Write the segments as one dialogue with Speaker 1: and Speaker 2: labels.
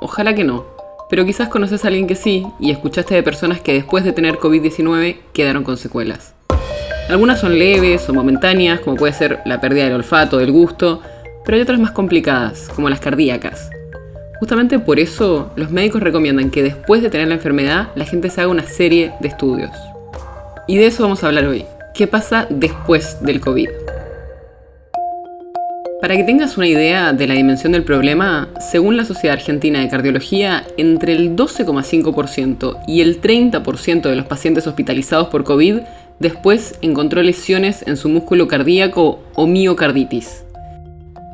Speaker 1: ojalá que no, pero quizás conoces a alguien que sí y escuchaste de personas que después de tener COVID-19 quedaron con secuelas. Algunas son leves o momentáneas, como puede ser la pérdida del olfato, del gusto, pero hay otras más complicadas, como las cardíacas. Justamente por eso los médicos recomiendan que después de tener la enfermedad la gente se haga una serie de estudios. Y de eso vamos a hablar hoy. ¿Qué pasa después del COVID? Para que tengas una idea de la dimensión del problema, según la Sociedad Argentina de Cardiología, entre el 12,5% y el 30% de los pacientes hospitalizados por COVID después encontró lesiones en su músculo cardíaco o miocarditis.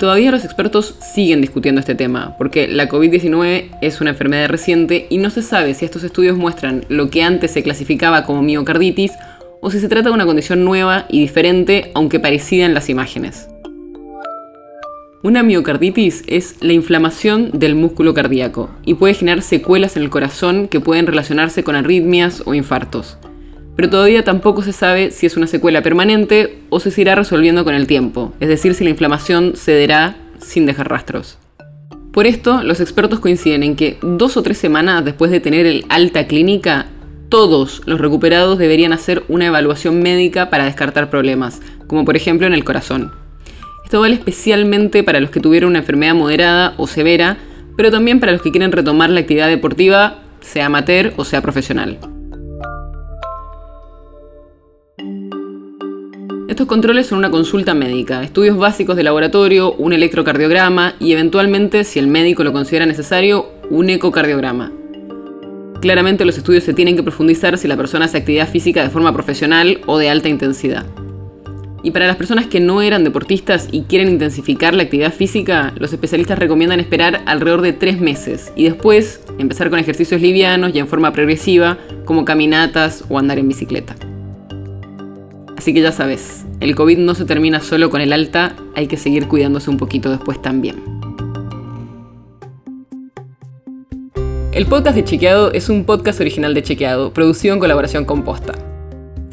Speaker 1: Todavía los expertos siguen discutiendo este tema, porque la COVID-19 es una enfermedad reciente y no se sabe si estos estudios muestran lo que antes se clasificaba como miocarditis o si se trata de una condición nueva y diferente, aunque parecida en las imágenes. Una miocarditis es la inflamación del músculo cardíaco y puede generar secuelas en el corazón que pueden relacionarse con arritmias o infartos. Pero todavía tampoco se sabe si es una secuela permanente o si se irá resolviendo con el tiempo, es decir, si la inflamación cederá sin dejar rastros. Por esto, los expertos coinciden en que dos o tres semanas después de tener el alta clínica, todos los recuperados deberían hacer una evaluación médica para descartar problemas, como por ejemplo en el corazón. Esto vale especialmente para los que tuvieron una enfermedad moderada o severa, pero también para los que quieren retomar la actividad deportiva, sea amateur o sea profesional. Estos controles son una consulta médica, estudios básicos de laboratorio, un electrocardiograma y eventualmente, si el médico lo considera necesario, un ecocardiograma. Claramente los estudios se tienen que profundizar si la persona hace actividad física de forma profesional o de alta intensidad. Y para las personas que no eran deportistas y quieren intensificar la actividad física, los especialistas recomiendan esperar alrededor de tres meses y después empezar con ejercicios livianos y en forma progresiva, como caminatas o andar en bicicleta. Así que ya sabes, el COVID no se termina solo con el alta, hay que seguir cuidándose un poquito después también. El podcast de Chequeado es un podcast original de Chequeado, producido en colaboración con Posta.